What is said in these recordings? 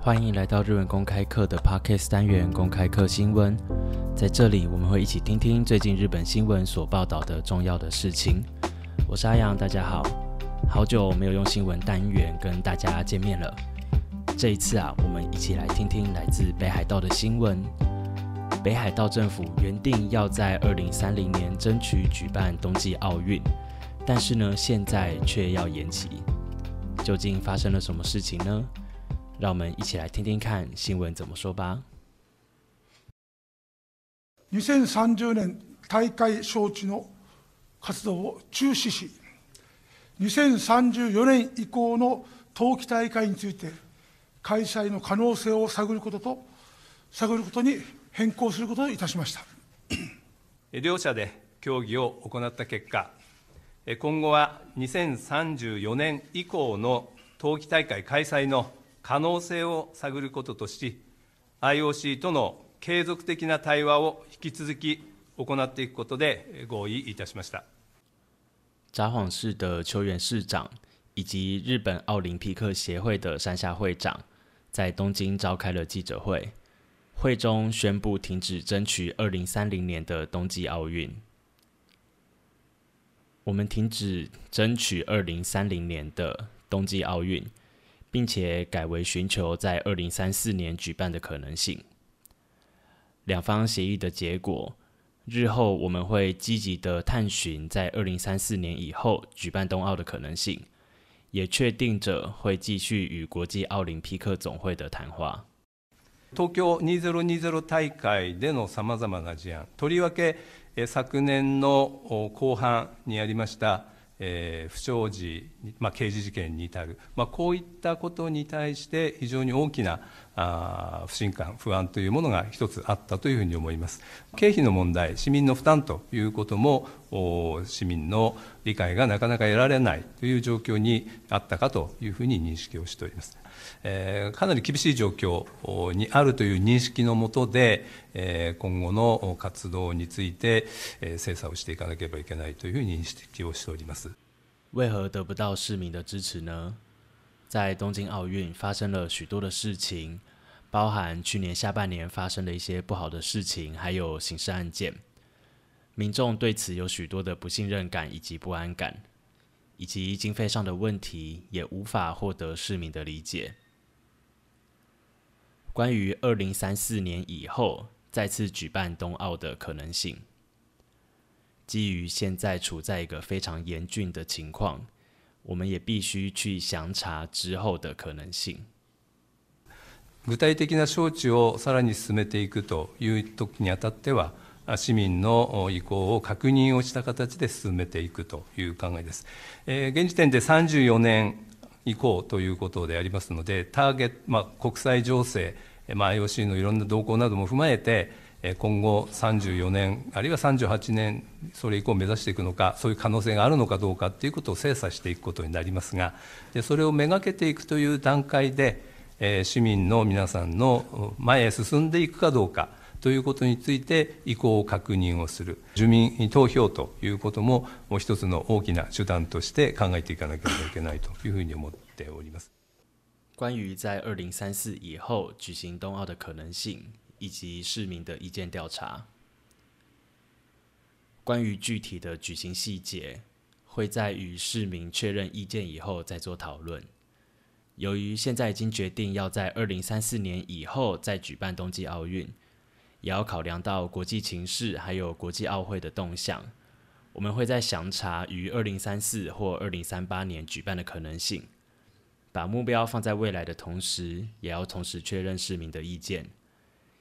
欢迎来到日文公开课的 Podcast 单元公开课新闻，在这里我们会一起听听最近日本新闻所报道的重要的事情。我是阿阳，大家好，好久没有用新闻单元跟大家见面了。这一次啊，我们一起来听听来自北海道的新闻。北海道政府原定要在二零三零年争取举办冬季奥运，但是呢，现在却要延期。究竟发生了什么事情呢？让我们一起来听听看新闻怎么说吧。2030年大会招致の活動を中止し、2034年以降の冬季大会について開催の可能性を探ることと探ることに変更することといたしました。両者で協議を行った結果、今後は2034年以降の冬季大会開催の札幌市的球员市长以及日本奥林匹克协会的山下会长在东京召开了记者会，会中宣布停止争取二零三零年的冬季奥运。我们停止争取二零三零年的冬季奥运。并且改为寻求在二零三四年举办的可能性。两方协议的结果，日后我们会积极的探寻在二零三四年以后举办冬奥的可能性，也确定着会继续与国际奥林匹克总会的谈话。東京2020大会での様々な提案、とりわけ昨年の後半にありました。えー、不祥事、まあ、刑事事件に至る、まあ、こういったことに対して非常に大きなあ不信感、不安というものが一つあったというふうに思います。経費の問題、市民の負担ということも、市民の理解がなかなか得られないという状況にあったかというふうに認識をしております。えかなり厳しい状況にあるという認識のもとで、え今後の活動について、え精査をしていかなければいけないというふうに認識をしております。为何得不到市民的支持呢？在东京奥运发生了许多的事情，包含去年下半年发生的一些不好的事情，还有刑事案件，民众对此有许多的不信任感以及不安感，以及经费上的问题也无法获得市民的理解。关于二零三四年以后再次举办冬奥的可能性，基于现在处在一个非常严峻的情况。我们也必须去详查之后的可能性。具体的な招致をさらに進めていくという時にあたっては、市民の意向を確認をした形で進めていくという考えです。えー、現時点で34年以降ということでありますので、ターゲット、まあ、国際情勢、まあ、IOC のいろんな動向なども踏まえて、今後34年、あるいは38年、それ以降目指していくのか、そういう可能性があるのかどうかということを精査していくことになりますが、それをめがけていくという段階で、市民の皆さんの前へ進んでいくかどうかということについて、意向を確認をする、住民投票ということも、もう一つの大きな手段として考えていかなければいけないというふうに思っております。关于在二零三四以后举行冬奥的可能性。以及市民的意见调查。关于具体的举行细节，会在与市民确认意见以后再做讨论。由于现在已经决定要在二零三四年以后再举办冬季奥运，也要考量到国际情势还有国际奥会的动向，我们会在详查于二零三四或二零三八年举办的可能性，把目标放在未来的同时，也要同时确认市民的意见。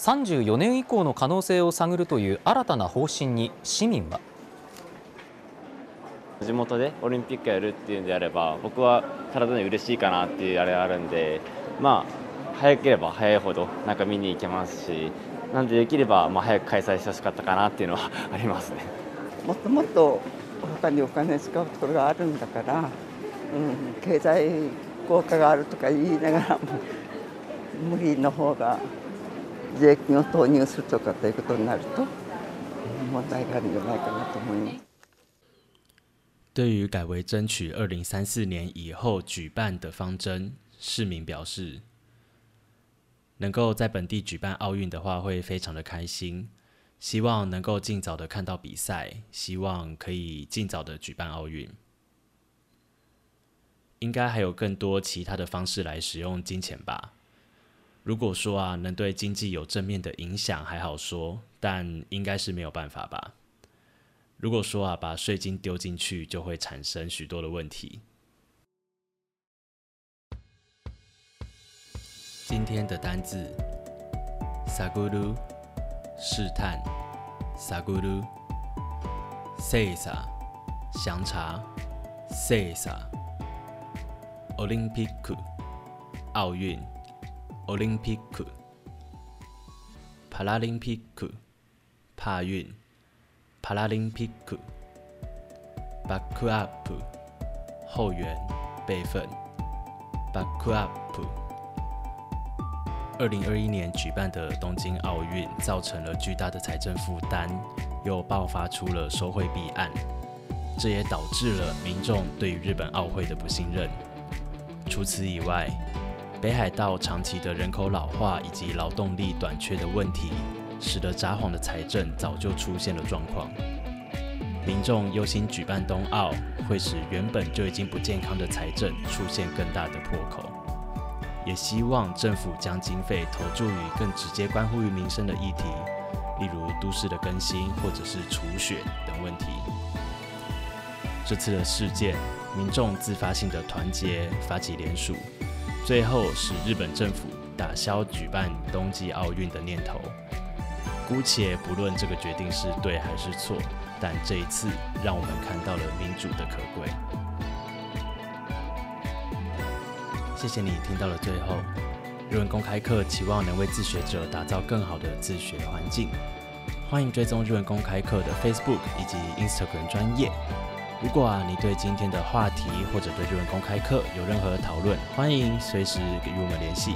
34年以降の可能性を探るという新たな方針に市民は地元でオリンピックやるっていうんであれば僕は体に嬉しいかなっていうあれがあるんでまあ早ければ早いほどなんか見に行けますしなんでできればまあ早く開催してほしかったかなっていうのは ありますねもっともっと他にお金使うところがあるんだから、うん、経済効果があるとか言いながらも無理の方が对于改为争取二零三四年以后举办的方针，市民表示，能够在本地举办奥运的话，会非常的开心，希望能够尽早的看到比赛，希望可以尽早的举办奥运。应该还有更多其他的方式来使用金钱吧。如果说啊，能对经济有正面的影响还好说，但应该是没有办法吧。如果说啊，把税金丢进去，就会产生许多的问题。今天的单字：saguru，试探；saguru，seisa，详查；seisa，olympicu，o 奥运。o l y m 奥林匹克，帕拉林匹克，帕运，帕拉林匹克，backup，后援备份，backup。二零二一年举办的东京奥运造成了巨大的财政负担，又爆发出了收贿弊案，这也导致了民众对于日本奥会的不信任。除此以外。北海道长期的人口老化以及劳动力短缺的问题，使得札幌的财政早就出现了状况。民众忧心举办冬奥会使原本就已经不健康的财政出现更大的破口，也希望政府将经费投注于更直接关乎于民生的议题，例如都市的更新或者是除雪等问题。这次的事件，民众自发性的团结发起联署。最后是日本政府打消举办冬季奥运的念头。姑且不论这个决定是对还是错，但这一次让我们看到了民主的可贵。谢谢你听到了最后，日文公开课期望能为自学者打造更好的自学环境，欢迎追踪日文公开课的 Facebook 以及 Instagram 专业。如果啊，你对今天的话题或者对日文公开课有任何讨论，欢迎随时与我们联系。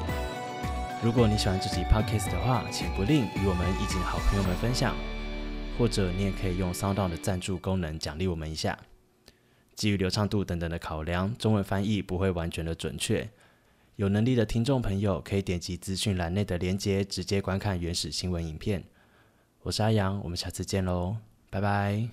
如果你喜欢这期 podcast 的话，请不吝与我们一及好朋友们分享，或者你也可以用 Sound 的赞助功能奖励我们一下。基于流畅度等等的考量，中文翻译不会完全的准确。有能力的听众朋友可以点击资讯栏内的链接，直接观看原始新闻影片。我是阿阳，我们下次见喽，拜拜。